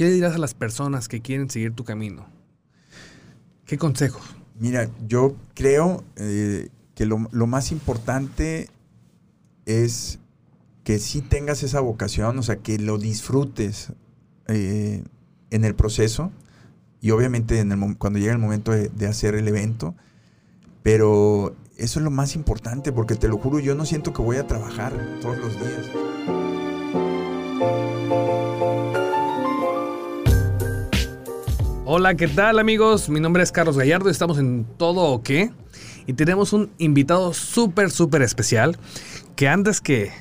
¿qué le dirás a las personas que quieren seguir tu camino? ¿Qué consejos? Mira, yo creo eh, que lo, más importante es que sí tengas esa vocación, o sea, que lo disfrutes eh, en el proceso y obviamente cuando llega el momento de, de, hacer el evento, pero eso es lo más importante porque te lo juro, yo no siento que voy a trabajar todos los días. Hola, ¿qué tal amigos? Mi nombre es Carlos Gallardo y estamos en Todo o qué. Y tenemos un invitado súper, súper especial que antes que,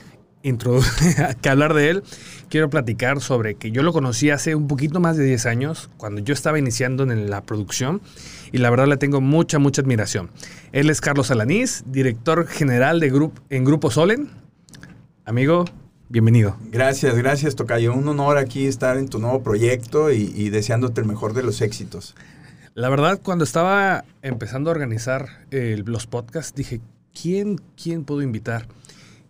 hablar de él, quiero platicar sobre que yo lo conocí hace un poquito más de 10 años, cuando yo estaba iniciando en la producción, y la verdad le tengo mucha, mucha admiración. Él es Carlos Alanís, director general de grupo en Grupo Solen. Amigo, bienvenido. Gracias, gracias, Tocayo. Un honor aquí estar en tu nuevo proyecto y, deseándote el mejor de los éxitos. La verdad, cuando estaba empezando a organizar eh, los podcasts, dije, ¿quién, ¿quién puedo invitar?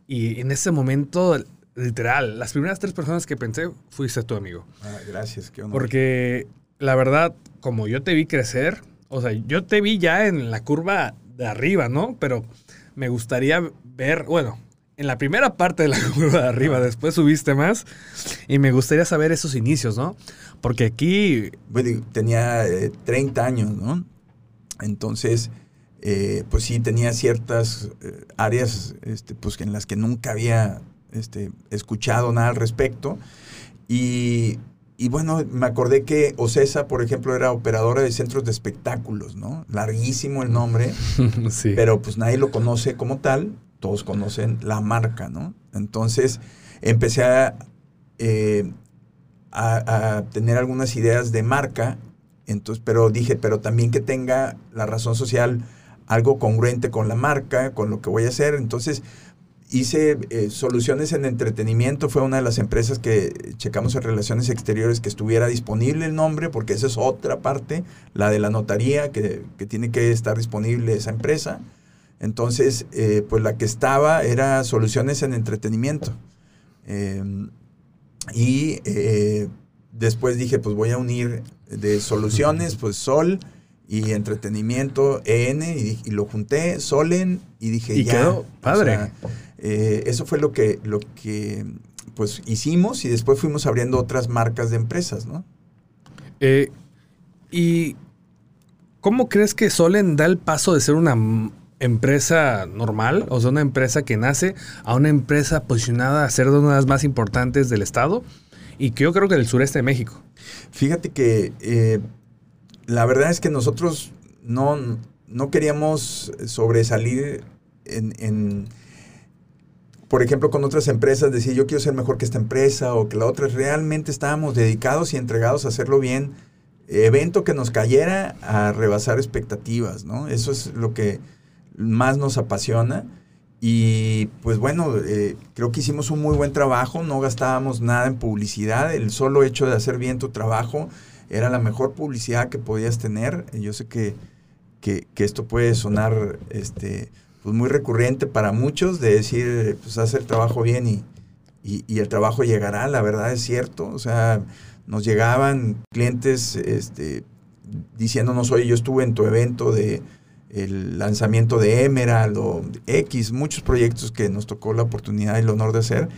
Y en ese momento, literal, las primeras tres personas que pensé fuiste tu amigo. Ah, gracias, qué honor. Porque la verdad, como yo te vi crecer, o sea, yo te vi ya en la curva de arriba, ¿no? Pero me gustaría ver, bueno, en la primera parte de la curva de arriba, después subiste más, y me gustaría saber esos inicios, ¿no? Porque aquí... Bueno, tenía 30 eh, años, ¿no? Entonces eh, pues sí tenía ciertas eh, áreas este, pues, en las que nunca había este, escuchado nada al respecto. Y, bueno, me acordé que Ocesa, por ejemplo, era operadora de centros de espectáculos, ¿no? Larguísimo el nombre, pero pues nadie lo conoce como tal, todos conocen la marca, ¿no? Entonces empecé a, eh, tener algunas ideas de marca, entonces, pero dije, pero también que tenga la razón social algo congruente con la marca, con lo que voy a hacer. Entonces, hice eh, soluciones en entretenimiento, fue una de las empresas que checamos en relaciones exteriores que estuviera disponible el nombre, porque esa es otra parte, la de la notaría, que, tiene que estar disponible esa empresa. Entonces, eh, pues la que estaba era soluciones en entretenimiento. Em, y eh, después dije, pues voy a unir de soluciones, pues Sol y entretenimiento EN y, lo junté, Solen y dije y quedó padre. Eh, eso fue lo que, lo que pues hicimos y después fuimos abriendo otras marcas de empresas, ¿no? ¿Y cómo crees que Solen da el paso de ser una empresa normal, o sea, una empresa que nace, a una empresa posicionada a ser una de las más importantes del estado y que yo creo que del sureste de México? Fíjate que eh, la verdad es que nosotros no, no queríamos sobresalir en, por ejemplo, con otras empresas, decir yo quiero ser mejor que esta empresa o que la otra. Realmente estábamos dedicados y entregados a hacerlo bien. Evento que nos cayera a rebasar expectativas, ¿no? Eso es lo que más nos apasiona. Y pues bueno, eh, creo que hicimos un muy buen trabajo, no gastábamos nada en publicidad, el solo hecho de hacer bien tu trabajo era la mejor publicidad que podías tener. Yo sé que, que, esto puede sonar este, pues muy recurrente para muchos, de decir, pues haz el trabajo bien y, y, el trabajo llegará, la verdad es cierto. O sea, nos llegaban clientes este, diciéndonos, oye, yo estuve en tu evento de el lanzamiento de Emerald o X, muchos proyectos que nos tocó la oportunidad y el honor de hacer.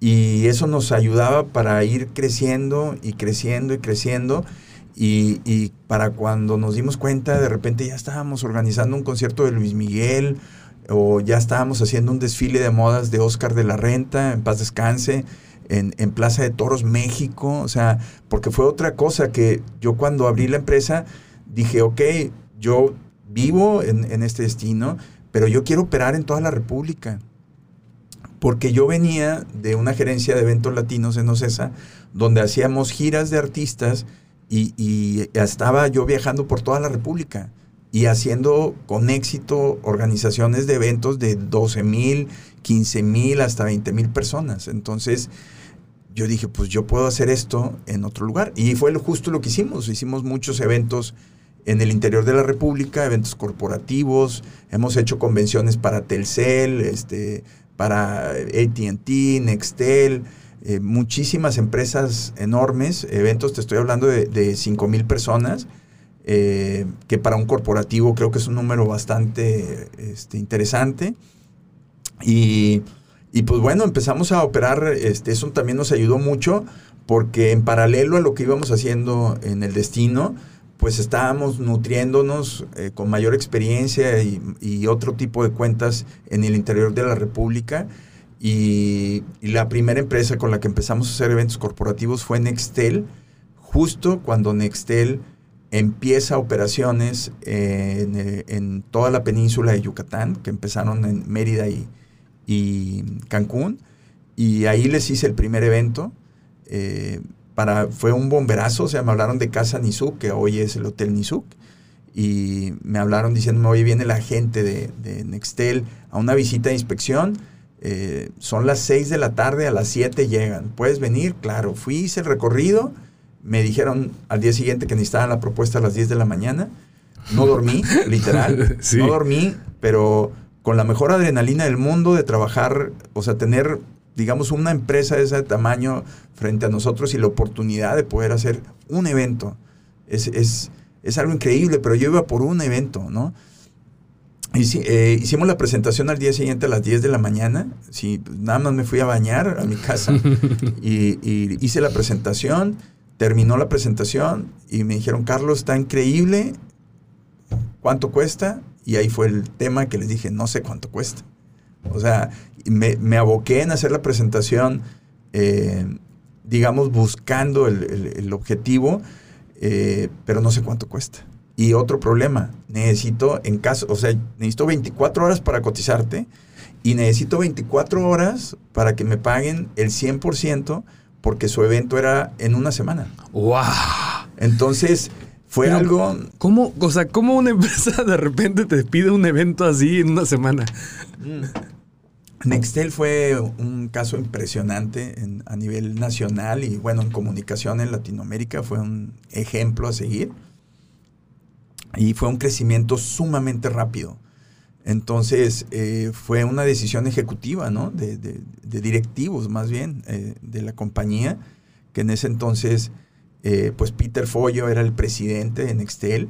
Y eso nos ayudaba para ir creciendo y creciendo y creciendo. Y, para cuando nos dimos cuenta, de repente ya estábamos organizando un concierto de Luis Miguel o ya estábamos haciendo un desfile de modas de Oscar de la Renta, en paz descanse, en, Plaza de Toros, México. O sea, porque fue otra cosa que yo cuando abrí la empresa dije, ok, yo vivo en, este destino, pero yo quiero operar en toda la República porque yo venía de una gerencia de eventos latinos en Ocesa, donde hacíamos giras de artistas y, estaba yo viajando por toda la República y haciendo con éxito organizaciones de eventos de 12 mil, 15 mil, hasta 20 mil personas. Entonces yo dije, pues yo puedo hacer esto en otro lugar. Y fue justo lo que hicimos. Hicimos muchos eventos en el interior de la República, eventos corporativos, hemos hecho convenciones para Telcel, este, para ATT, Nextel, eh, muchísimas empresas enormes, eventos, te estoy hablando de, de 5 mil personas, eh, que para un corporativo creo que es un número bastante este, interesante. Y, y, pues bueno, empezamos a operar, este, eso también nos ayudó mucho porque en paralelo a lo que íbamos haciendo en el destino, pues estábamos nutriéndonos eh, con mayor experiencia y, otro tipo de cuentas en el interior de la República. Y, la primera empresa con la que empezamos a hacer eventos corporativos fue Nextel, justo cuando Nextel empieza operaciones en, eh, en, toda la península de Yucatán, que empezaron en Mérida y, y Cancún. Y ahí les hice el primer evento. Eh, para, fue un bomberazo, o sea, me hablaron de Casa Nizuc, que hoy es el Hotel Nizuc, y me hablaron diciéndome, hoy viene la gente de, de, Nextel a una visita de inspección, eh, son las 6 de la tarde, a las 7 llegan, ¿puedes venir? Claro, fui, hice el recorrido, me dijeron al día siguiente que necesitaban la propuesta a las 10 de la mañana, no dormí, literal, sí. no dormí, pero con la mejor adrenalina del mundo de trabajar, o sea, tener digamos, una empresa de ese tamaño frente a nosotros y la oportunidad de poder hacer un evento. Es, es, es algo increíble, pero yo iba por un evento, ¿no? Y, eh, hicimos la presentación al día siguiente a las 10 de la mañana. Sí, nada más me fui a bañar a mi casa y, y, hice la presentación. Terminó la presentación y me dijeron, Carlos, está increíble. ¿Cuánto cuesta? Y ahí fue el tema que les dije, no sé cuánto cuesta. O sea, me, me aboqué en hacer la presentación, eh, digamos, buscando el, el, el objetivo, eh, pero no sé cuánto cuesta. Y otro problema, necesito, en caso, o sea, necesito 24 horas para cotizarte y necesito 24 horas para que me paguen el 100% porque su evento era en una semana. ¡Wow! Entonces, fue Pero, algo... ¿cómo, o sea, ¿Cómo una empresa de repente te pide un evento así en una semana? Nextel fue un caso impresionante a nivel nacional y bueno, en comunicación en Latinoamérica fue un ejemplo a seguir. Y fue un crecimiento sumamente rápido. Entonces eh, fue una decisión ejecutiva, ¿no? De, de, de directivos más bien eh, de la compañía, que en ese entonces eh, pues Peter Follo era el presidente de Nextel.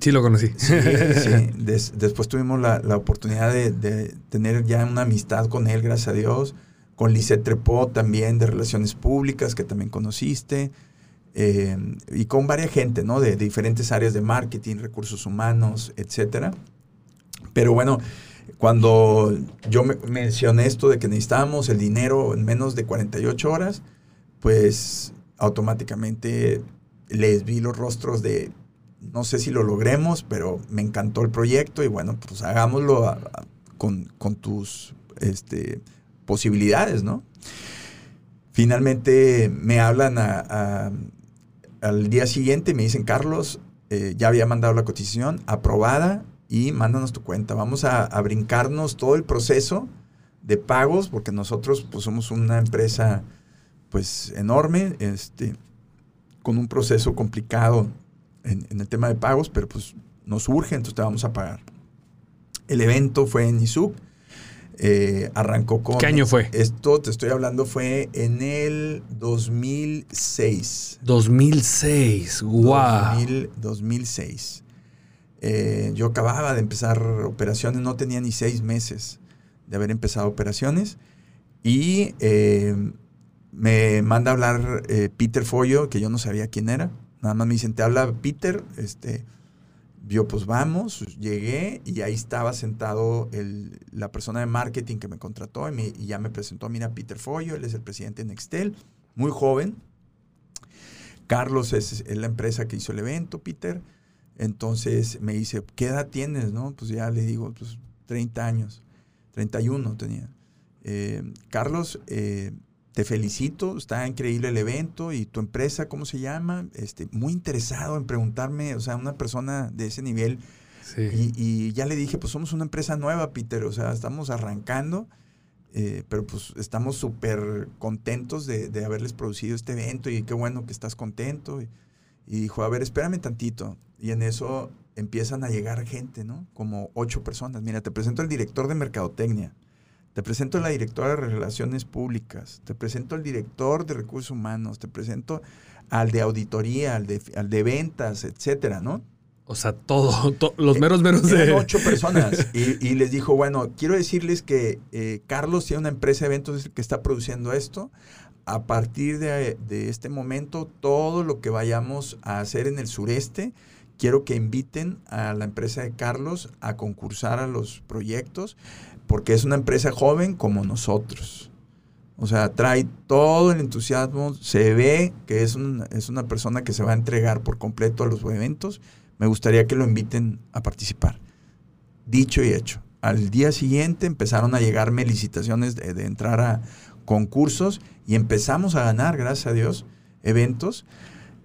Sí, lo conocí. Sí, sí. Des, después tuvimos la, la oportunidad de, de, tener ya una amistad con él, gracias a Dios. Con Lisette Trepot también de Relaciones Públicas, que también conociste. Eh, y con varias gente, ¿no? De, de, diferentes áreas de marketing, recursos humanos, etcétera. Pero bueno, cuando yo me mencioné esto de que necesitábamos el dinero en menos de 48 horas, pues automáticamente les vi los rostros de, no sé si lo logremos, pero me encantó el proyecto y bueno, pues hagámoslo con, tus este, posibilidades, ¿no? Finalmente me hablan al día siguiente y me dicen, Carlos, eh, ya había mandado la cotización, aprobada y mándanos tu cuenta. Vamos a, a, brincarnos todo el proceso de pagos, porque nosotros pues, somos una empresa pues enorme, este, con un proceso complicado en, en, el tema de pagos, pero pues nos urge, entonces te vamos a pagar. El evento fue en Izuc, eh, arrancó con... ¿Qué año fue? Esto te estoy hablando fue en el 2006. 2006, wow. 2000, 2006. Eh, yo acababa de empezar operaciones, no tenía ni seis meses de haber empezado operaciones y eh, me manda a hablar eh, Peter Follo, que yo no sabía quién era. Nada más me dicen, te habla Peter. Este, yo, pues vamos, llegué y ahí estaba sentado el, la persona de marketing que me contrató y, me, ya me presentó, mira, Peter Follo, él es el presidente de Nextel, muy joven. Carlos es, es la empresa que hizo el evento, Peter. Entonces me dice, ¿qué edad tienes? No, pues ya le digo, pues 30 años, 31 tenía. Eh, Carlos, eh, te felicito, está increíble el evento y tu empresa, ¿cómo se llama? Este, muy interesado en preguntarme, o sea, una persona de ese nivel. Sí. Y, y, ya le dije, pues somos una empresa nueva, Peter, o sea, estamos arrancando, eh, pero pues estamos súper contentos de, de, haberles producido este evento y qué bueno que estás contento. Y, y, dijo, a ver, espérame tantito. Y en eso empiezan a llegar gente, ¿no? Como ocho personas. Mira, te presento al director de Mercadotecnia te presento a la directora de Relaciones Públicas, te presento al director de Recursos Humanos, te presento al de auditoría, al de, al de ventas, etcétera, ¿no? O sea, todo, los meros meros de... ocho personas. Y, les dijo, bueno, quiero decirles que eh, Carlos tiene una empresa de eventos que está produciendo esto. A partir de, de, este momento, todo lo que vayamos a hacer en el sureste, quiero que inviten a la empresa de Carlos a concursar a los proyectos, porque es una empresa joven como nosotros. O sea, trae todo el entusiasmo, se ve que es, es una persona que se va a entregar por completo a los eventos me gustaría que lo inviten a participar. Dicho y hecho. Al día siguiente empezaron a llegarme licitaciones de, entrar a concursos y empezamos a ganar, gracias a Dios, eventos,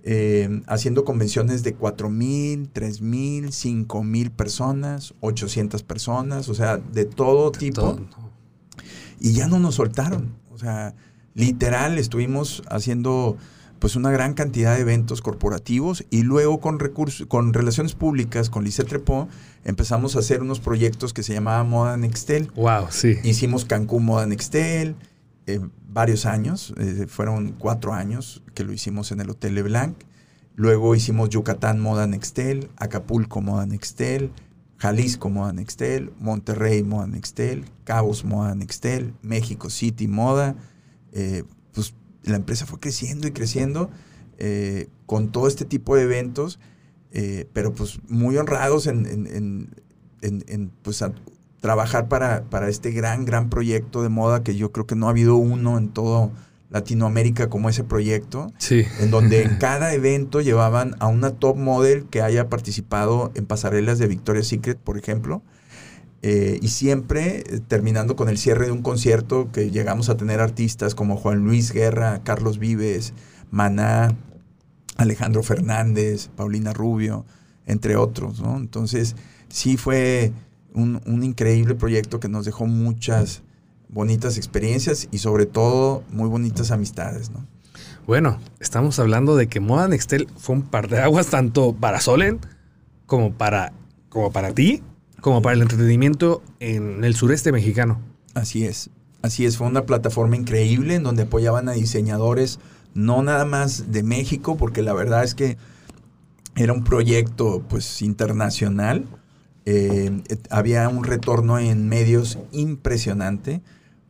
eh, haciendo convenciones de 4 mil, 3 mil, 5 mil personas, 800 personas, o sea, de todo tipo. Y ya no nos soltaron. O sea, literal, estuvimos haciendo pues una gran cantidad de eventos corporativos y luego con recursos, con relaciones públicas, con Lice Trepó, empezamos a hacer unos proyectos que se llamaban Moda Nextel. Wow, sí. Hicimos Cancún Moda Nextel, varios años, eh, fueron cuatro años que lo hicimos en el Hotel Leblanc. Luego hicimos Yucatán Moda Nextel, Acapulco Moda Nextel, Jalisco Moda Nextel, Monterrey Moda Nextel, Cabos Moda Nextel, México City Moda, eh, pues la empresa fue creciendo y creciendo eh, con todo este tipo de eventos, pero pues muy honrados en, pues, trabajar para, para, este gran, gran proyecto de moda que yo creo que no ha habido uno en todo Latinoamérica como ese proyecto, sí. en donde en cada evento llevaban a una top model que haya participado en pasarelas de Victoria's Secret, por ejemplo, eh, y siempre eh, terminando con el cierre de un concierto que llegamos a tener artistas como Juan Luis Guerra, Carlos Vives, Maná, Alejandro Fernández, Paulina Rubio, entre otros. ¿no? Entonces, sí fue un, un, increíble proyecto que nos dejó muchas bonitas experiencias y sobre todo muy bonitas amistades. ¿no? Bueno, estamos hablando de que Moda Nextel fue un par de aguas tanto para Solen como para, como para ti como para el entretenimiento en el sureste mexicano. Así es, así es, fue una plataforma increíble en donde apoyaban a diseñadores, no nada más de México, porque la verdad es que era un proyecto pues internacional. Eh, había un retorno en medios impresionante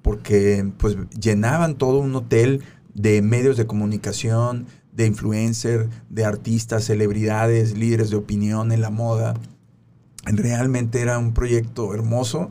porque pues llenaban todo un hotel de medios de comunicación, de influencer, de artistas, celebridades, líderes de opinión en la moda. Realmente era un proyecto hermoso.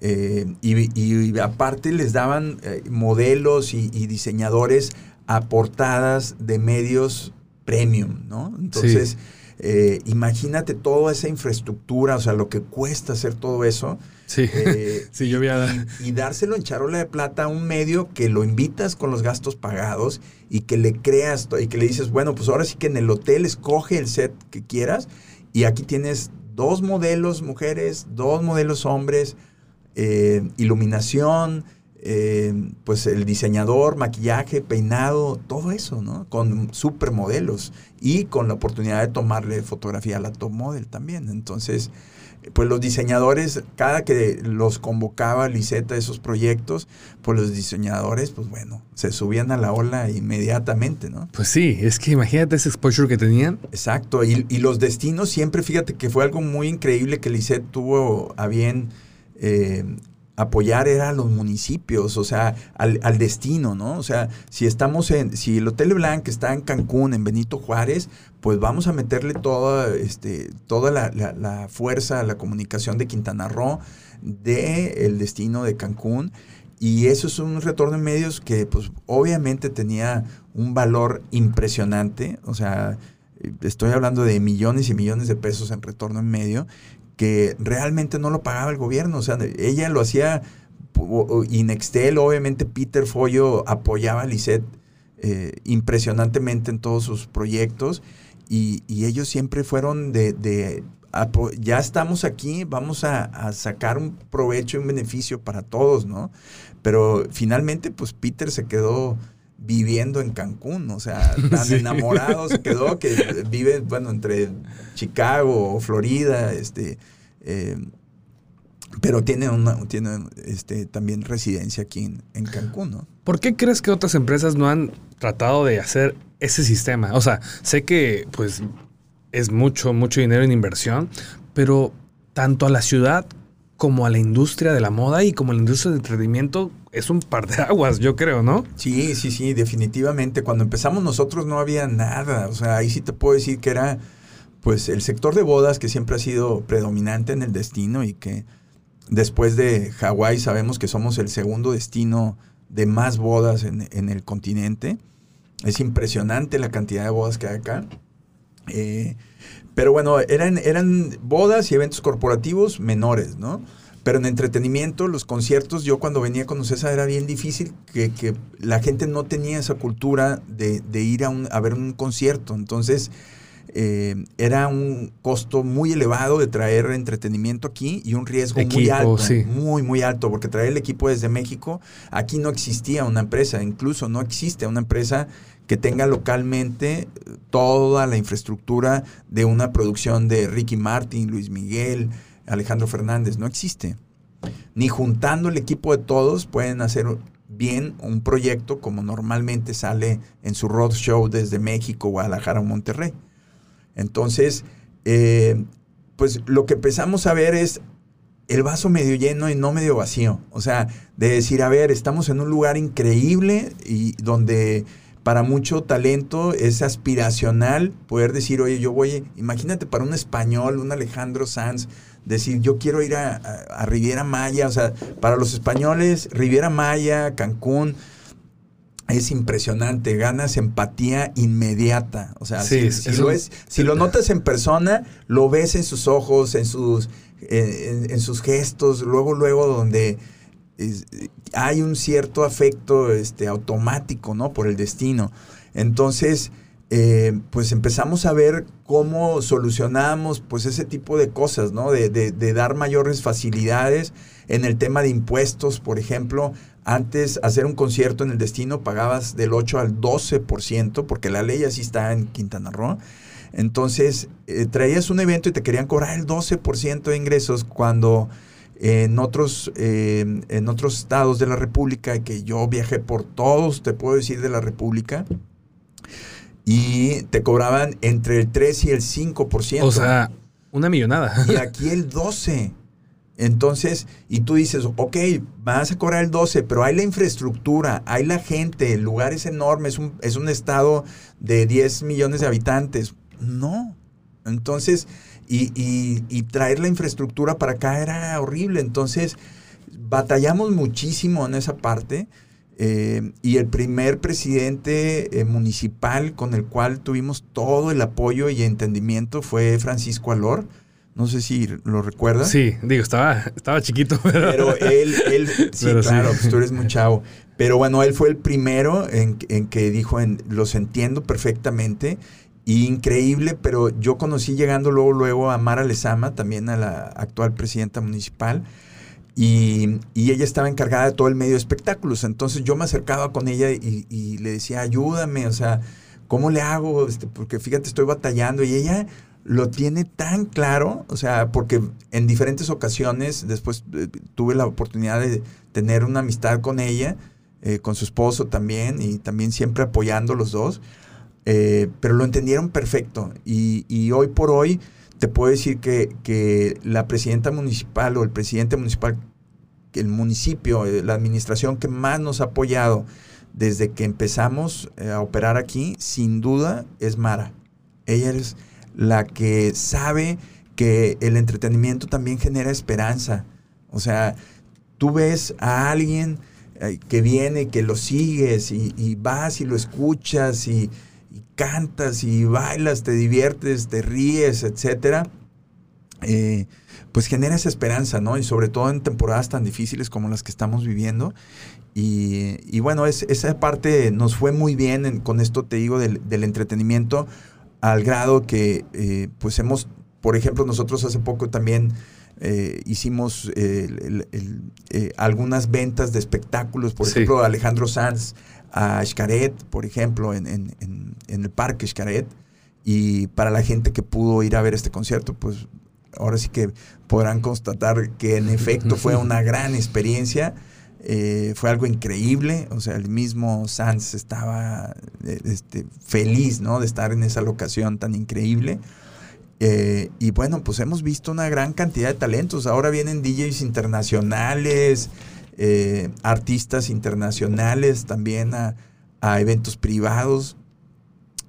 Eh, y, aparte les daban eh, modelos y, diseñadores a portadas de medios premium, ¿no? Entonces, eh, imagínate toda esa infraestructura, o sea, lo que cuesta hacer todo eso. Sí, sí yo voy a Y, y, dárselo en charola de plata a un medio que lo invitas con los gastos pagados y que le creas y que le dices, bueno, pues ahora sí que en el hotel escoge el set que quieras y aquí tienes dos modelos mujeres, dos modelos hombres, eh, iluminación, eh, pues el diseñador, maquillaje, peinado, todo eso, ¿no? Con supermodelos y con la oportunidad de tomarle fotografía a la top model también. Entonces, pues los diseñadores, cada que los convocaba Liseta a esos proyectos, pues los diseñadores, pues bueno, se subían a la ola inmediatamente, ¿no? Pues sí, es que imagínate ese exposure que tenían. Exacto, y, los destinos siempre, fíjate que fue algo muy increíble que Lisette tuvo a bien eh, apoyar era a los municipios, o sea, al, destino, ¿no? O sea, si estamos en, si el Hotel Blanc está en Cancún, en Benito Juárez, pues vamos a meterle toda, este, toda la, fuerza, la comunicación de Quintana Roo, de el destino de Cancún. Y eso es un retorno en medios que, pues, obviamente tenía un valor impresionante. O sea, estoy hablando de millones y millones de pesos en retorno en medio que realmente no lo pagaba el gobierno. O sea, ella lo hacía y Nextel, obviamente Peter Follo apoyaba a Lisette eh, impresionantemente en todos sus proyectos y, ellos siempre fueron de, ya estamos aquí, vamos a, sacar un provecho y un beneficio para todos, ¿no? Pero finalmente, pues Peter se quedó viviendo en Cancún, o sea, tan enamorado se quedó que vive, bueno, entre Chicago, Florida, este, eh, pero tiene, una, tiene este, también residencia aquí en, en, Cancún, ¿no? ¿Por qué crees que otras empresas no han tratado de hacer ese sistema? O sea, sé que pues es mucho, mucho dinero en inversión, pero tanto a la ciudad como a la industria de la moda y como a la industria del entretenimiento es un par de aguas, yo creo, ¿no? Sí, sí, sí, definitivamente. Cuando empezamos nosotros no había nada. O sea, ahí sí te puedo decir que era pues el sector de bodas que siempre ha sido predominante en el destino y que después de Hawái sabemos que somos el segundo destino de más bodas en, el continente. Es impresionante la cantidad de bodas que hay acá. Eh, pero bueno, eran, eran bodas y eventos corporativos menores, ¿no? Pero en entretenimiento, los conciertos, yo cuando venía con César era bien difícil que, que, la gente no tenía esa cultura de, de ir a, un, a, ver un concierto. Entonces, eh, era un costo muy elevado de traer entretenimiento aquí y un riesgo muy alto, muy, muy alto, porque traer el equipo desde México, aquí no existía una empresa, incluso no existe una empresa que tenga localmente toda la infraestructura de una producción de Ricky Martin, Luis Miguel, Alejandro Fernández. No existe. Ni juntando el equipo de todos pueden hacer bien un proyecto como normalmente sale en su roadshow desde México, Guadalajara o Monterrey. Entonces, eh, pues lo que empezamos a ver es el vaso medio lleno y no medio vacío. O sea, de decir, a ver, estamos en un lugar increíble y donde para mucho talento es aspiracional poder decir, oye, yo voy, imagínate para un español, un Alejandro Sanz, decir, yo quiero ir a, Riviera Maya, o sea, para los españoles, Riviera Maya, Cancún, es impresionante, ganas empatía inmediata. O sea, si, lo es, si, lo notas en persona, lo ves en sus ojos, en sus, en sus gestos, luego, luego donde hay un cierto afecto este, automático, ¿no? Por el destino. Entonces, eh, pues empezamos a ver cómo solucionamos pues ese tipo de cosas, ¿no? De, de, dar mayores facilidades en el tema de impuestos, por ejemplo. Antes, hacer un concierto en el destino pagabas del 8 al 12%, porque la ley así está en Quintana Roo. Entonces, eh, traías un evento y te querían cobrar el 12% de ingresos cuando en otros, eh, en otros estados de la República, que yo viajé por todos, te puedo decir, de la República, y te cobraban entre el 3 y el 5%. O sea, una millonada. Y aquí el 12%. Entonces, y tú dices, ok, vas a cobrar el 12, pero hay la infraestructura, hay la gente, el lugar es enorme, es un, es un estado de 10 millones de habitantes. No. Entonces, y, traer la infraestructura para acá era horrible. Entonces, batallamos muchísimo en esa parte. Eh, y el primer presidente eh, municipal con el cual tuvimos todo el apoyo y entendimiento fue Francisco Alor. No sé si lo recuerdas. Sí, digo, estaba, estaba chiquito. Pero, él, él sí, claro, Pues tú eres muy chavo. Pero bueno, él fue el primero en, en que dijo, en, los entiendo perfectamente increíble, pero yo conocí llegando luego, luego a Mara Lezama, también a la actual presidenta municipal, y, ella estaba encargada de todo el medio de espectáculos. Entonces yo me acercaba con ella y, le decía, ayúdame, o sea, ¿cómo le hago? Este, porque fíjate, estoy batallando. Y ella lo tiene tan claro, o sea, porque en diferentes ocasiones después eh, tuve la oportunidad de tener una amistad con ella, eh, con su esposo también, y también siempre apoyando los dos. Eh, pero lo entendieron perfecto. Y, hoy por hoy te puedo decir que, la presidenta municipal o el presidente municipal, el municipio, eh, la administración que más nos ha apoyado desde que empezamos eh, a operar aquí, sin duda es Mara. Ella es la que sabe que el entretenimiento también genera esperanza. O sea, tú ves a alguien que viene, que lo sigues y vas y lo escuchas y, cantas y bailas, te diviertes, te ríes, etcétera, eh, pues genera esa esperanza, ¿no? Y sobre todo en temporadas tan difíciles como las que estamos viviendo. Y, bueno, es, esa parte nos fue muy bien con esto, te digo, del, entretenimiento, al grado que, eh, pues hemos, por ejemplo, nosotros hace poco también eh, hicimos algunas ventas de espectáculos, por ejemplo, Alejandro Sanz a Xcaret, por ejemplo, en, en, el parque Xcaret. Y para la gente que pudo ir a ver este concierto, pues ahora sí que podrán constatar que en efecto fue una gran experiencia. Eh, fue algo increíble, o sea, el mismo Sanz estaba eh, este, feliz, ¿no? De estar en esa locación tan increíble. Eh, y bueno, pues hemos visto una gran cantidad de talentos. Ahora vienen DJs internacionales, artistas internacionales también a, eventos privados.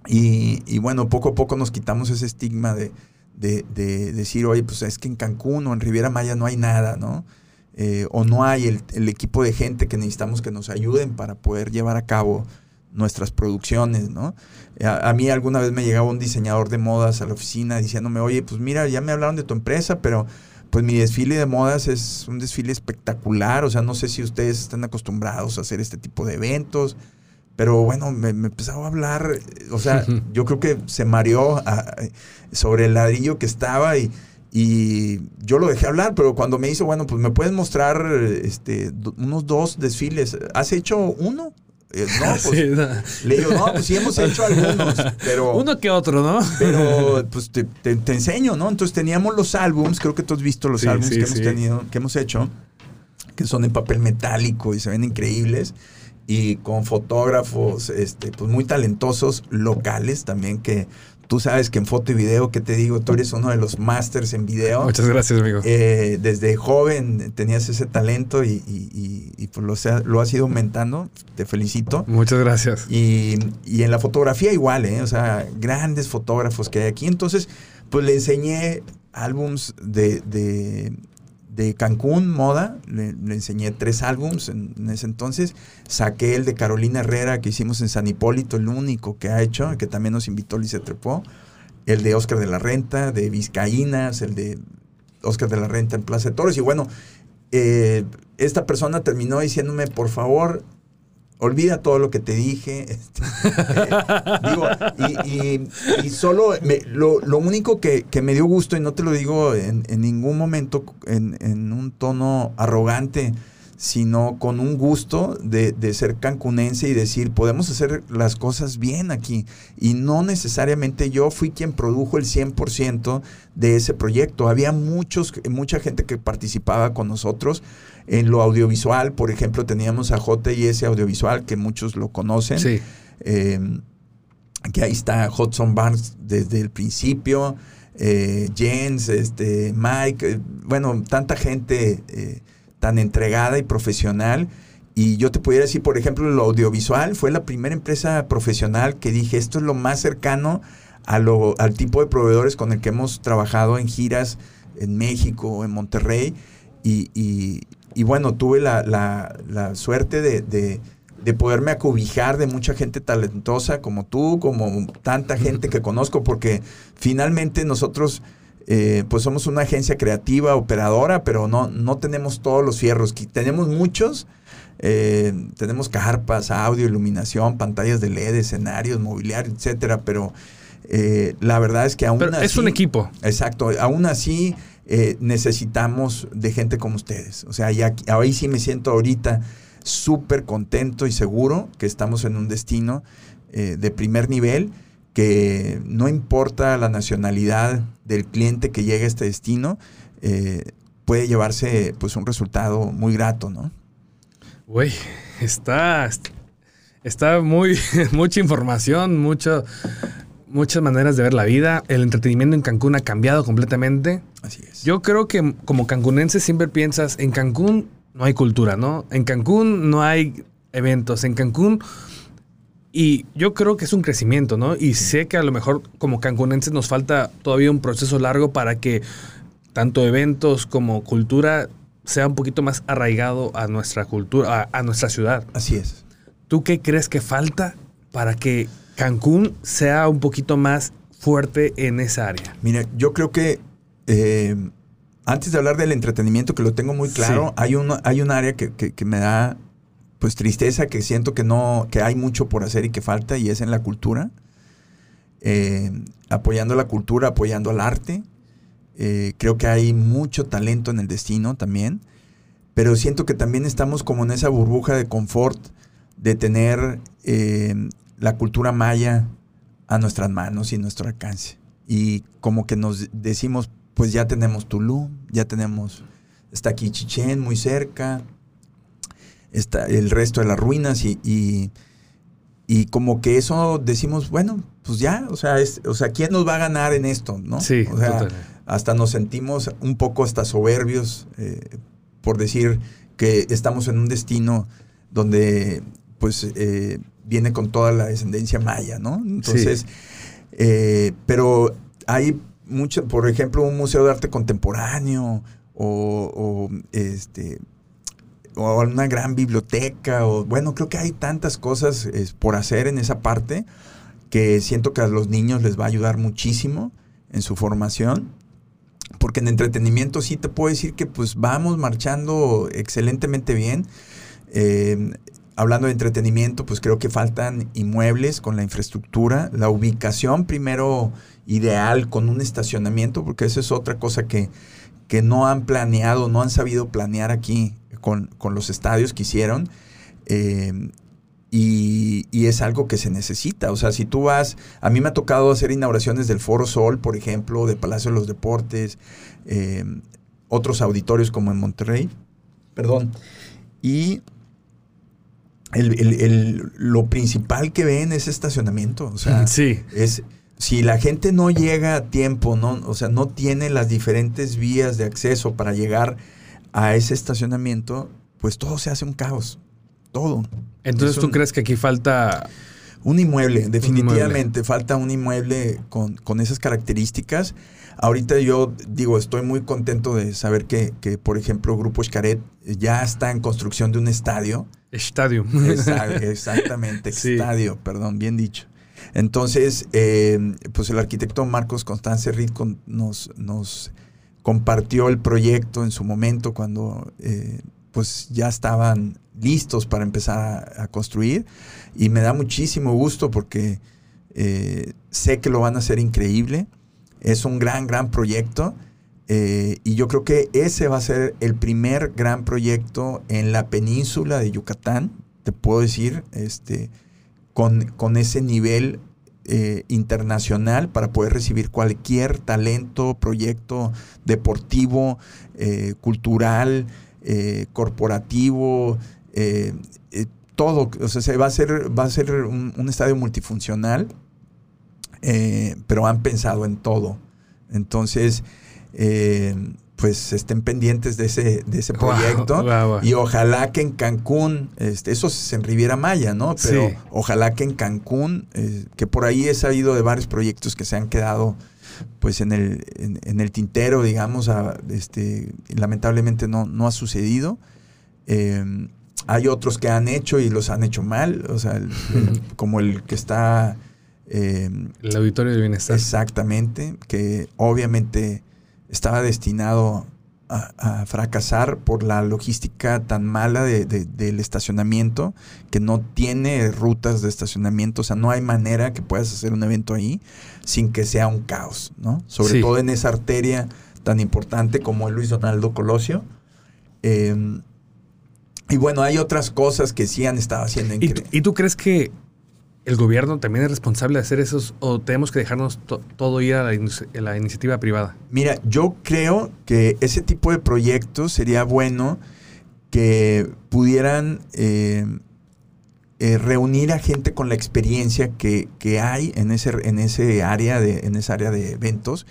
Y, bueno, poco a poco nos quitamos ese estigma de, de, decir, oye, pues es que en Cancún o en Riviera Maya no hay nada, ¿no? Eh, o no hay el, equipo de gente que necesitamos que nos ayuden para poder llevar a cabo nuestras producciones, ¿no? A, mí alguna vez me llegaba un diseñador de modas a la oficina diciéndome, oye, pues mira, ya me hablaron de tu empresa, pero pues mi desfile de modas es un desfile espectacular, o sea, no sé si ustedes están acostumbrados a hacer este tipo de eventos, pero bueno, me, empezaba a hablar, o sea, yo creo que se mareó sobre el ladrillo que estaba y y yo lo dejé hablar, pero cuando me hizo, bueno, pues me puedes mostrar este, unos dos desfiles. ¿Has hecho uno? Eh, no, pues le digo, no, pues sí hemos hecho algunos, pero... Uno que otro, ¿no? Pero pues te, enseño, ¿no? Entonces teníamos los álbums, creo que tú has visto los álbums que hemos tenido, que hemos hecho, que son en papel metálico y se ven increíbles y con fotógrafos este, pues muy talentosos locales también que Tú sabes que en foto y video, que te digo, tú eres uno de los masters en video. Muchas gracias, amigo. Eh, desde joven tenías ese talento y, y, pues lo, lo, has ido aumentando. Te felicito. Muchas gracias. Y, en la fotografía igual, ¿eh? O sea, grandes fotógrafos que hay aquí. Entonces, pues le enseñé álbums de, de Cancún, Moda, le, enseñé tres álbums en, ese entonces. Saqué el de Carolina Herrera que hicimos en San Hipólito, el único que ha hecho, que también nos invitó Lice Trepó. El de Oscar de la Renta, de Vizcaínas, el de Oscar de la Renta en Plaza de Toros. Y bueno, eh, esta persona terminó diciéndome, por favor, olvida todo lo que te dije. Este, digo, y, solo lo, único que, me dio gusto, y no te lo digo en, ningún momento en, en, un tono arrogante, sino con un gusto de, ser cancunense y decir, podemos hacer las cosas bien aquí. Y no necesariamente yo fui quien produjo el 100% de ese proyecto. Había muchos, mucha gente que participaba con nosotros en lo audiovisual. Por ejemplo, teníamos a JS Audiovisual, que muchos lo conocen. Sí. Em, que ahí está Hudson Barnes desde el principio. Eh, Jens, este, Mike, eh, bueno, tanta gente eh, tan entregada y profesional. Y yo te pudiera decir, por ejemplo, lo audiovisual fue la primera empresa profesional que dije, esto es lo más cercano a lo, al tipo de proveedores con el que hemos trabajado en giras en México, en Monterrey. Y, y, bueno, tuve la, la, suerte de, de, de, poderme acobijar de mucha gente talentosa como tú, como tanta gente que conozco, porque finalmente nosotros eh, pues somos una agencia creativa, operadora, pero no, no tenemos todos los fierros. Tenemos muchos. Eh, tenemos carpas, audio, iluminación, pantallas de LED, escenarios, mobiliario, etcétera, pero eh, la verdad es que aún así. Es un equipo. Exacto. Aún así necesitamos de gente como ustedes. O sea, ya, ahí sí me siento ahorita súper contento y seguro que estamos en un destino de primer nivel que no importa la nacionalidad del cliente que llegue a este destino, eh, puede llevarse pues un resultado muy grato, ¿no? Güey, está, está muy, mucha información, mucho, muchas maneras de ver la vida. El entretenimiento en Cancún ha cambiado completamente. Así es. Yo creo que como cancunense siempre piensas, en Cancún no hay cultura, ¿no? En Cancún no hay eventos, en Cancún y yo creo que es un crecimiento, ¿no? Y sé que a lo mejor como cancunenses nos falta todavía un proceso largo para que tanto eventos como cultura sea un poquito más arraigado a nuestra cultura, a, nuestra ciudad. Así es. ¿Tú qué crees que falta para que Cancún sea un poquito más fuerte en esa área? Mira, yo creo que eh, antes de hablar del entretenimiento, que lo tengo muy claro, hay, un, hay un área que, que me da pues tristeza que siento que no, que hay mucho por hacer y que falta y es en la cultura. Eh, apoyando la cultura, apoyando al arte. Eh, creo que hay mucho talento en el destino también. Pero siento que también estamos como en esa burbuja de confort de tener eh, la cultura maya a nuestras manos y nuestro alcance. Y como que nos decimos, pues ya tenemos Tulum, ya tenemos, está aquí Chichén muy cerca, está el resto de las ruinas y, y, y como que eso decimos, bueno, pues ya, o sea, es, o sea, ¿quién nos va a ganar en esto? ¿no? Sí, o sea, total. hasta nos sentimos un poco hasta soberbios eh, por decir que estamos en un destino donde pues eh, viene con toda la descendencia maya, ¿no? Entonces, eh, pero hay mucho, por ejemplo, un museo de arte contemporáneo o, o, este o una gran biblioteca o bueno, creo que hay tantas cosas por hacer en esa parte que siento que a los niños les va a ayudar muchísimo en su formación. Porque en entretenimiento sí te puedo decir que pues vamos marchando excelentemente bien. Eh, hablando de entretenimiento, pues creo que faltan inmuebles con la infraestructura, la ubicación primero ideal con un estacionamiento, porque esa es otra cosa que, que no han planeado, no han sabido planear aquí con, con los estadios que hicieron. Eh, y, y, es algo que se necesita. O sea, si tú vas, a mí me ha tocado hacer inauguraciones del Foro Sol, por ejemplo, de Palacio de los Deportes, eh, otros auditorios como en Monterrey, perdón, y el, el, el, lo principal que ven es estacionamiento. O sea, sí. es si la gente no llega a tiempo, no, o sea, no tiene las diferentes vías de acceso para llegar a ese estacionamiento, pues todo se hace un caos. Todo. Entonces, Es ¿tú crees que aquí falta Un inmueble, definitivamente. inmueble. Falta un inmueble con, con esas características. Ahorita yo digo, estoy muy contento de saber que, que, por ejemplo, Grupo Xcaret ya está en construcción de un estadio. Exa- Exactamente, Sí. estadio, perdón, bien dicho. Entonces, eh, pues el arquitecto Marcos Constance con- nos, nos compartió el proyecto en su momento cuando eh, pues ya estaban listos para empezar a, construir y me da muchísimo gusto porque eh, sé que lo van a hacer increíble. Es un gran, gran proyecto. eh, y yo creo que ese va a ser el primer gran proyecto en la península de Yucatán, te puedo decir, este, con, con ese nivel eh, internacional para poder recibir cualquier talento, proyecto deportivo, eh, cultural, eh, corporativo, todo. O sea, se va a ser, va a ser un, estadio multifuncional, pero han pensado en todo. Entonces, pues estén pendientes de ese, de ese proyecto. Y ojalá que en Cancún, este, eso es en Riviera Maya, ¿no? Pero Sí. ojalá que en Cancún, eh, que por ahí he sabido de varios proyectos que se han quedado pues en el, en, en el tintero, digamos, a- este, lamentablemente no, no ha sucedido. Eh, hay otros que han hecho y los han hecho mal, o sea, el- el- como el que está... eh, El auditorio de bienestar. Exactamente, que obviamente estaba destinado a, a fracasar por la logística tan mala de- de- del estacionamiento, que no tiene rutas de estacionamiento, o sea, no hay manera que puedas hacer un evento ahí sin que sea un caos, ¿no? Sobre Sí. todo en esa arteria tan importante como el Luis Donaldo Colosio. Eh, y bueno, hay otras cosas que sí han estado haciendo ¿Y, tú- y tú crees que el gobierno también es responsable de hacer esos o tenemos que dejarnos to- todo ir a la, inici- a la iniciativa privada? Mira, yo creo que ese tipo de proyectos sería bueno que pudieran eh, eh, reunir a gente con la experiencia que, que hay en ese, en ese área de, en esa área de eventos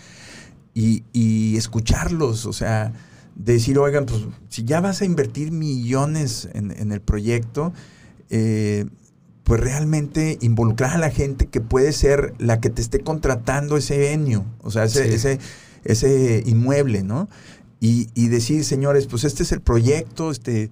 y, y escucharlos, o sea, decir, oigan, pues si ya vas a invertir millones en, en el proyecto, eh, pues realmente involucrar a la gente que puede ser la que te esté contratando ese venue, o sea, ese, Sí. ese, ese inmueble, ¿no? Y, y decir, señores, pues este es el proyecto, este,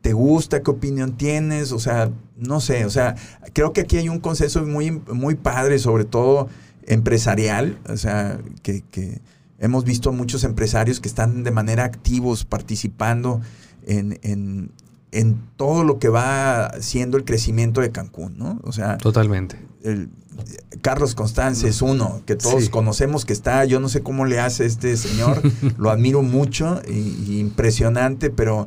¿te gusta? ¿Qué opinión tienes? O sea, no sé, o sea, creo que aquí hay un consenso muy, muy padre, sobre todo empresarial, o sea, que, que hemos visto muchos empresarios que están de manera activos participando en, en, en todo lo que va siendo el crecimiento de Cancún, ¿no? O sea, Totalmente. el- Carlos Constance es uno que todos Sí. conocemos que está, yo no sé cómo le hace este señor, lo admiro mucho y, y impresionante, pero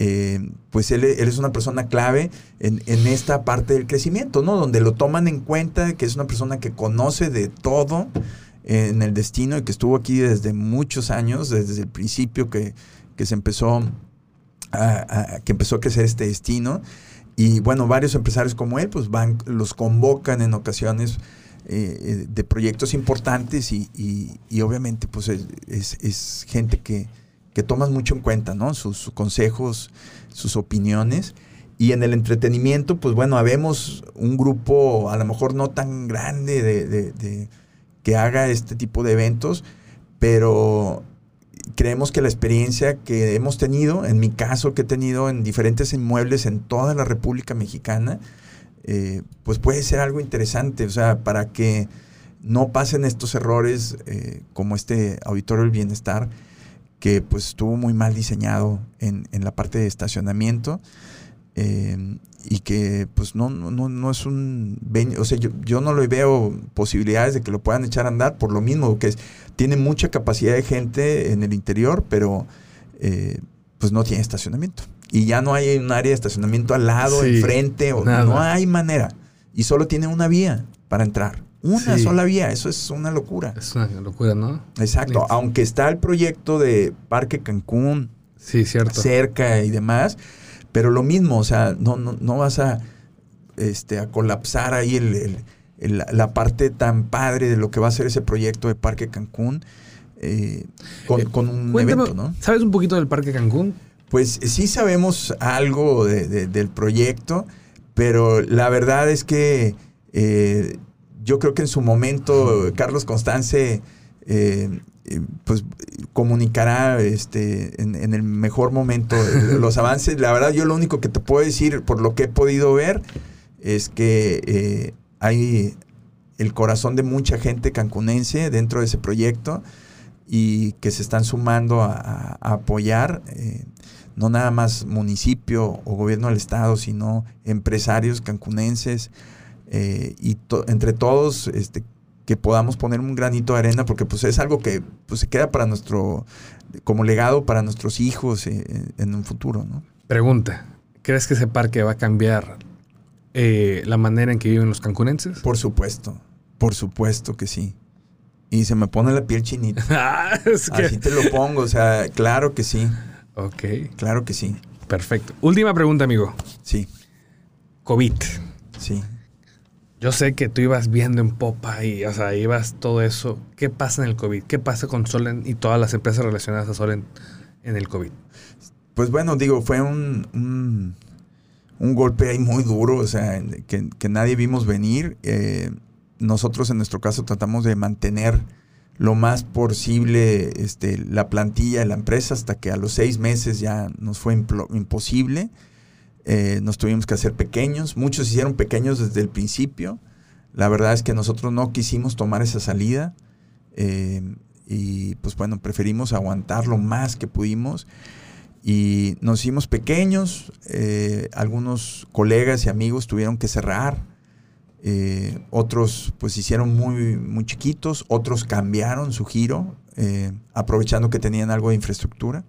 eh, pues él, él es una persona clave en, en esta parte del crecimiento, ¿no? Donde lo toman en cuenta, que es una persona que conoce de todo, en el destino y que estuvo aquí desde muchos años, desde el principio que, se empezó a, que empezó a crecer este destino. Y bueno, varios empresarios como él, pues van, los convocan en ocasiones eh, eh, de proyectos importantes y, obviamente pues es, gente que, que, tomas mucho en cuenta, ¿no? Sus, consejos, sus opiniones. Y en el entretenimiento, pues bueno, habemos un grupo a lo mejor no tan grande de que haga este tipo de eventos, pero creemos que la experiencia que hemos tenido, en mi caso que he tenido en diferentes inmuebles en toda la República Mexicana, eh, pues puede ser algo interesante, o sea, para que no pasen estos errores eh, como este Auditorio del Bienestar, que pues estuvo muy mal diseñado en, en la parte de estacionamiento. Eh, y que pues no, no, no es un... O sea, yo, yo, no le veo posibilidades de que lo puedan echar a andar por lo mismo, que es, tiene mucha capacidad de gente en el interior, pero eh, pues no tiene estacionamiento. Y ya no hay un área de estacionamiento al lado, enfrente, o, no hay manera. Y solo tiene una vía para entrar. Una sola vía, eso es una locura. Es una locura, ¿no? Exacto, aunque está el proyecto de Parque Cancún sí, cierto. cerca y demás, pero lo mismo, o sea, no, no, vas a, este, a colapsar ahí el, la parte tan padre de lo que va a ser ese proyecto de Parque Cancún eh, con, eh, un evento, ¿no? ¿Sabes un poquito del Parque Cancún? Pues sí sabemos algo del proyecto, pero la verdad es que eh, yo creo que en su momento Carlos Constance pues comunicará este, en, el mejor momento los avances. La verdad, yo lo único que te puedo decir, por lo que he podido ver, es que eh, hay el corazón de mucha gente cancunense dentro de ese proyecto y que se están sumando a, apoyar, eh, no nada más municipio o gobierno del estado, sino empresarios cancunenses eh, y entre todos este, que podamos poner un granito de arena, porque pues es algo que pues, se queda para nuestro, como legado para nuestros hijos eh, en un futuro, ¿no? Pregunta, ¿crees que ese parque va a cambiar eh, la manera en que viven los cancunenses? Por supuesto, por supuesto que sí. Y se me pone la piel chinita. Ah, Así te lo pongo, o sea, claro que sí. Ok. Claro que sí. Perfecto. Última pregunta, amigo. Sí. COVID. Sí. Yo sé que tú ibas viendo en popa y, o sea, ibas todo eso. ¿Qué pasa en el COVID? ¿Qué pasa con Solen y todas las empresas relacionadas a Solen en el COVID? Pues bueno, digo, fue un, un, golpe ahí muy duro, o sea, que, nadie vimos venir. Eh, nosotros en nuestro caso tratamos de mantener lo más posible este, la plantilla de la empresa hasta que a los seis meses ya nos fue imposible. Eh, nos tuvimos que hacer pequeños, muchos hicieron pequeños desde el principio. La verdad es que nosotros no quisimos tomar esa salida eh, y pues bueno, preferimos aguantar lo más que pudimos y nos hicimos pequeños. Eh, algunos colegas y amigos tuvieron que cerrar. otros pues hicieron muy, muy chiquitos, otros cambiaron su giro, aprovechando que tenían algo de infraestructura.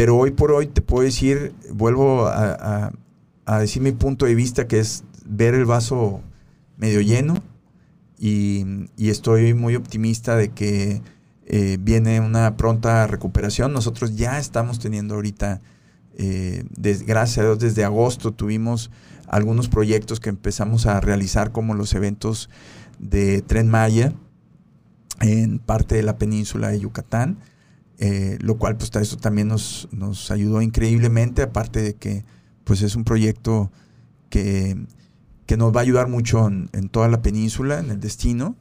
Pero hoy por hoy te puedo decir, vuelvo a, decir mi punto de vista, que es ver el vaso medio lleno y, estoy muy optimista de que eh, viene una pronta recuperación. Nosotros ya estamos teniendo ahorita, eh, gracias a Dios, desde agosto tuvimos algunos proyectos que empezamos a realizar como los eventos de Tren Maya en parte de la península de Yucatán. Eh, lo cual pues eso también nos, nos, ayudó increíblemente, aparte de que pues es un proyecto que, nos va a ayudar mucho en, toda la península, en el destino,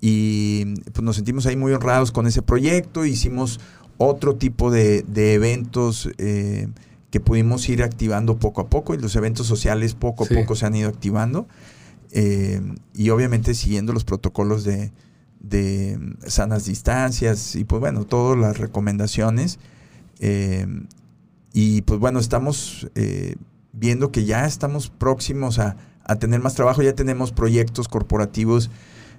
y pues nos sentimos ahí muy honrados con ese proyecto, hicimos otro tipo de, eventos eh, que pudimos ir activando poco a poco, y los eventos sociales poco a poco se han ido activando, eh, y obviamente siguiendo los protocolos de, de sanas distancias y pues bueno, todas las recomendaciones. Eh, y pues bueno, estamos eh, viendo que ya estamos próximos a, tener más trabajo, ya tenemos proyectos corporativos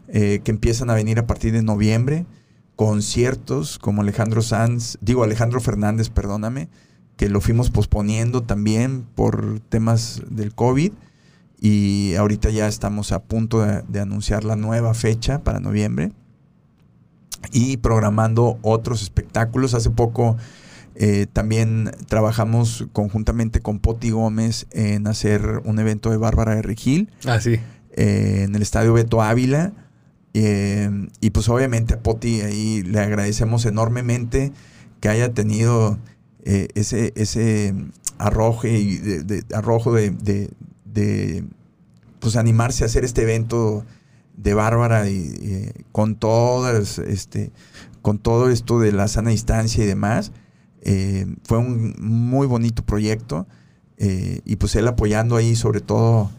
eh, que empiezan a venir a partir de noviembre, conciertos como Alejandro Sanz, digo Alejandro Fernández, perdóname, que lo fuimos posponiendo también por temas del COVID y ahorita ya estamos a punto de, anunciar la nueva fecha para noviembre y programando otros espectáculos. Hace poco eh, también trabajamos conjuntamente con Poti Gómez en hacer un evento de Bárbara de Regil. Ah, sí. Eh, en el Estadio Beto Ávila. Eh, y pues obviamente a Poti ahí le agradecemos enormemente que haya tenido ese, ese y de, arrojo de, de, pues animarse a hacer este evento de Bárbara y, con todas este con todo esto de la sana distancia y demás eh, fue un muy bonito proyecto eh, y pues él apoyando ahí sobre todo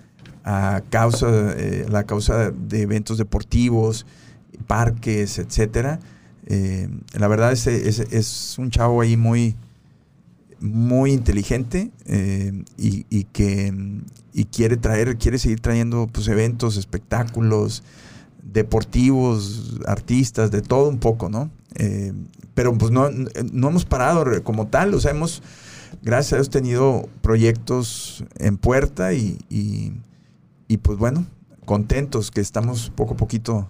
a causa eh, la causa de eventos deportivos parques etcétera la verdad es, es, un chavo ahí muy muy inteligente y, que y quiere traer, quiere seguir trayendo pues, eventos, espectáculos, deportivos, artistas, de todo un poco, ¿no? Eh, pero pues no, no hemos parado como tal, o sea, hemos, gracias a Dios, tenido proyectos en puerta y, y, pues bueno, contentos que estamos poco a poquito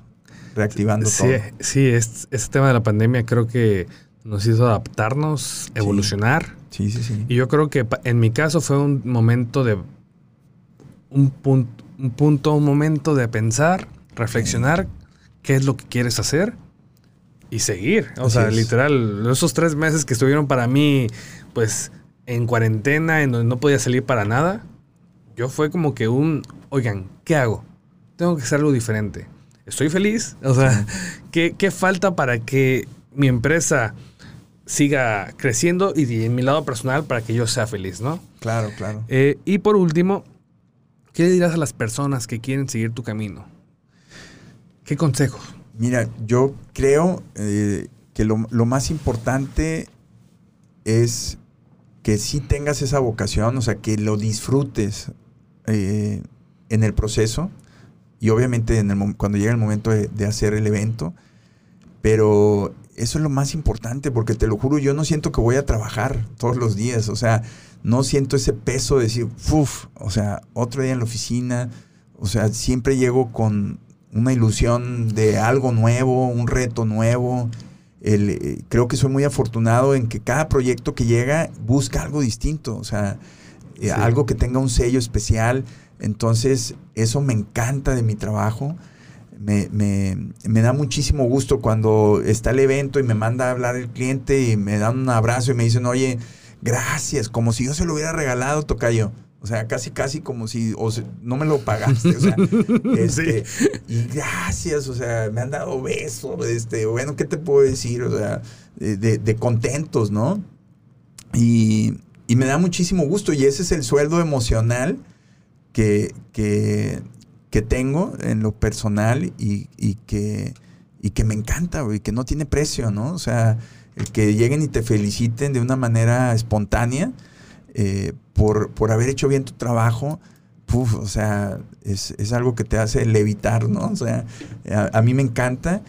reactivando sí, todo. Sí, este, tema de la pandemia creo que nos hizo adaptarnos, evolucionar. Sí, sí, sí. Y yo creo que en mi caso fue un momento de un punto, un punto, un momento de pensar, reflexionar qué es lo que quieres hacer y seguir. O sea, literal, esos tres meses que estuvieron para mí, pues, en cuarentena, en donde no podía salir para nada, yo fue como que un, oigan, ¿qué hago? Tengo que hacer algo diferente. Estoy feliz. O sea, ¿qué, falta para que mi empresa siga creciendo y en mi lado personal para que yo sea feliz, ¿no? Claro, claro. Eh, y por último, ¿Qué le dirás a las personas que quieren seguir tu camino? ¿Qué consejo? Mira, yo creo eh, que lo, más importante es que sí tengas esa vocación, o sea, que lo disfrutes eh, en el proceso y obviamente en el, cuando llega el momento de, de, hacer el evento, pero eso es lo más importante porque te lo juro, yo no siento que voy a trabajar todos los días, o sea, no siento ese peso de decir, uff, o sea, otro día en la oficina, o sea, siempre llego con una ilusión de algo nuevo, un reto nuevo. Eh, creo que soy muy afortunado en que cada proyecto que llega busca algo distinto, o sea, eh, algo que tenga un sello especial. Entonces, eso me encanta de mi trabajo. Me, me, da muchísimo gusto cuando está el evento y me manda a hablar el cliente y me dan un abrazo y me dicen, oye, gracias, como si yo se lo hubiera regalado, Tocayo. O sea, casi, casi como si o no me lo pagaste. O sea, este, y gracias, o sea, me han dado besos. Este, bueno, ¿qué te puedo decir? O sea, de, contentos, ¿no? Y, me da muchísimo gusto. Y ese es el sueldo emocional que, que, tengo en lo personal y, que, y que me encanta, y que no tiene precio, ¿no? O sea, el que lleguen y te feliciten de una manera espontánea eh, por, por, haber hecho bien tu trabajo, o sea, es, algo que te hace levitar, ¿no? O sea, a, mí me encanta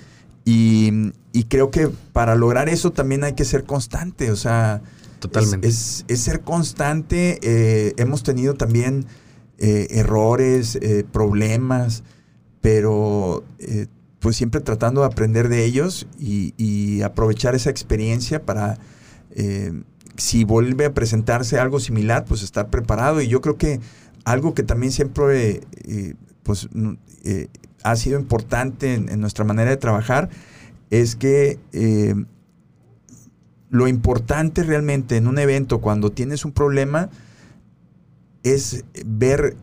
y, creo que para lograr eso también hay que ser constante, o sea, Totalmente. Es, ser constante. Eh, hemos tenido también eh, errores, problemas, pero pues siempre tratando de aprender de ellos y, aprovechar esa experiencia para, eh, si vuelve a presentarse algo similar, pues estar preparado. Y yo creo que algo que también siempre eh, pues, eh, ha sido importante en, nuestra manera de trabajar es que lo importante realmente en un evento cuando tienes un problema es ver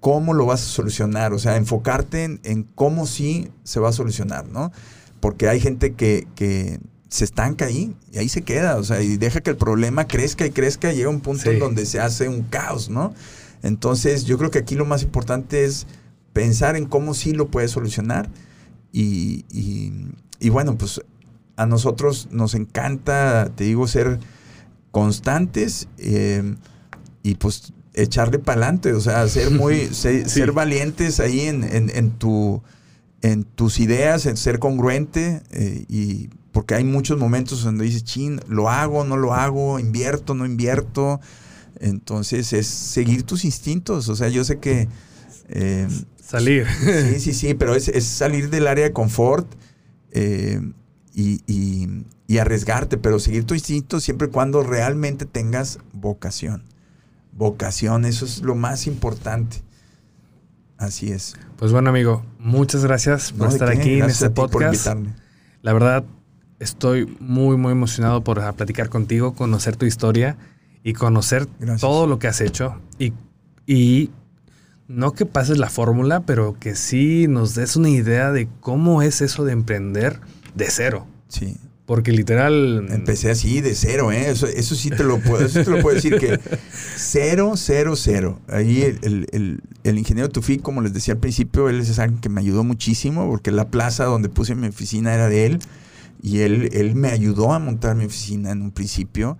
cómo lo vas a solucionar, o sea, enfocarte en, cómo sí se va a solucionar, ¿no? Porque hay gente que, se estanca ahí y ahí se queda, o sea, y deja que el problema crezca y crezca y llega un punto en donde se hace un caos, ¿no? Entonces, yo creo que aquí lo más importante es pensar en cómo sí lo puedes solucionar y, y, bueno, pues a nosotros nos encanta, te digo, ser constantes eh, y pues echarle para adelante, o sea, ser muy, ser, valientes ahí en, en, tu, en tus ideas, en ser congruente, eh, y porque hay muchos momentos donde dices, chin, lo hago, no lo hago, invierto, no invierto. Entonces es seguir tus instintos. O sea, yo sé que Eh, salir. Sí, sí, sí, pero es, es salir del área de confort eh, y, y, y arriesgarte, pero seguir tu instinto siempre y cuando realmente tengas vocación. Vocación, eso es lo más importante. Así es. Pues bueno, amigo, muchas gracias por No, ¿de estar aquí en este a ti por podcast. invitarme. La verdad, estoy muy, muy emocionado por ah, platicar contigo, conocer tu historia y conocer Gracias. todo lo que has hecho. Y, y no que pases la fórmula, pero que sí nos des una idea de cómo es eso de emprender de cero. Sí. Porque literal... Empecé así de cero, ¿eh? Eso, eso sí te lo puedo, eso te lo puedo decir que cero, cero, cero. Ahí el, el- el- ingeniero Tufik, como les decía al principio, él es alguien que me ayudó muchísimo porque la plaza donde puse mi oficina era de él y él, él me ayudó a montar mi oficina en un principio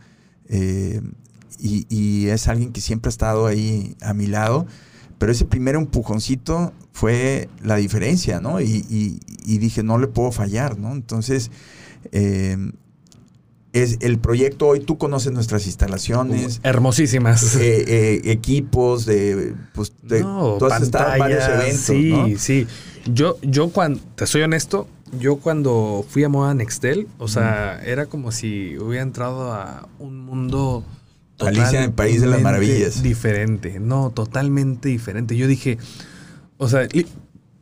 eh, y, y es alguien que siempre ha estado ahí a mi lado. Pero ese primer empujoncito fue la diferencia, ¿no? Y, y- y dije, no le puedo fallar, ¿no? Entonces, eh, es el proyecto hoy, tú conoces nuestras instalaciones, Hermosísimas. eh, eh, equipos, de, pues, de- No, tú has estado en varios eventos, Sí, ¿no? sí. Yo, yo cuando, te soy honesto, yo cuando fui a Moda Nextel, o sea, era como si hubiera entrado a un mundo Alicia en el País de las Maravillas. Diferente, no, totalmente diferente. Yo dije, o sea,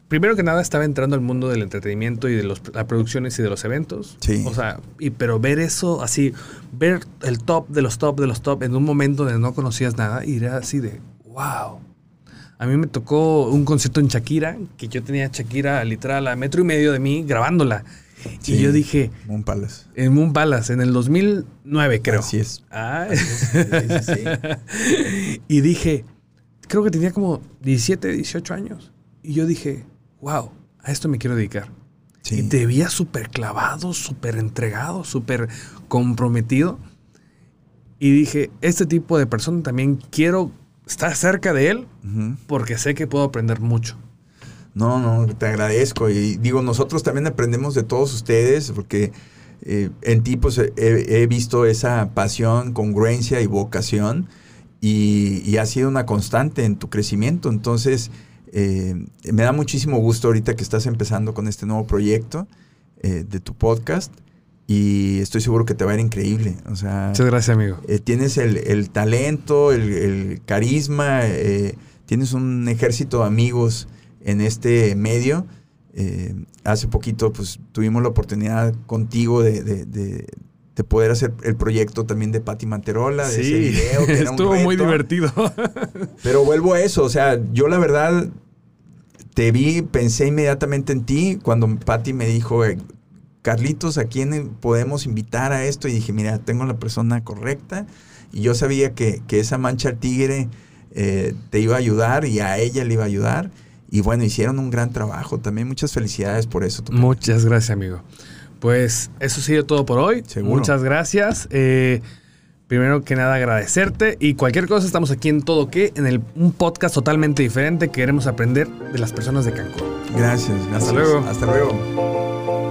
primero que nada estaba entrando al mundo del entretenimiento y de los, las producciones y de los eventos. Sí. O sea, y, pero ver eso así, ver el top de los top de los top en un momento donde no conocías nada y era así de, wow. A mí me tocó un concierto en Shakira, que yo tenía a Shakira literal a metro y medio de mí grabándola. Sí. Y yo dije, Moon Palace. en Moon Palace, en el 2009 creo. Así es. Ah. Sí, sí, sí. y dije, creo que tenía como 17, 18 años. Y yo dije, wow, a esto me quiero dedicar. Sí. Y te veía súper clavado, súper entregado, súper comprometido. Y dije, este tipo de persona también quiero estar cerca de él porque sé que puedo aprender mucho. No, no, te agradezco. Y digo, nosotros también aprendemos de todos ustedes, porque eh, en ti pues, he, he visto esa pasión, congruencia y vocación, y, y ha sido una constante en tu crecimiento. Entonces, eh, me da muchísimo gusto ahorita que estás empezando con este nuevo proyecto eh, de tu podcast, y estoy seguro que te va a ir increíble. O sea, Muchas gracias, amigo. eh, tienes el, el talento, el, el carisma, eh, tienes un ejército de amigos en este medio. Eh, hace poquito pues tuvimos la oportunidad contigo de, de- de- de poder hacer el proyecto también de Patti Manterola, de ese video. que era un estuvo muy divertido. Pero vuelvo a eso, o sea, yo la verdad te vi, pensé inmediatamente en ti cuando Patti me dijo, Carlitos, ¿a quién podemos invitar a esto? Y dije, mira, tengo la persona correcta. Y yo sabía que, que esa mancha al tigre eh, te iba a ayudar y a ella le iba a ayudar. Y bueno, hicieron un gran trabajo. También muchas felicidades por eso. Muchas gracias, amigo. Pues eso ha sido todo por hoy. Seguro. Muchas gracias. Eh, primero que nada, agradecerte. Y cualquier cosa, estamos aquí en Todo Que, en el, un podcast totalmente diferente. Queremos aprender de las personas de Cancún. Gracias, gracias. luego. Hasta luego.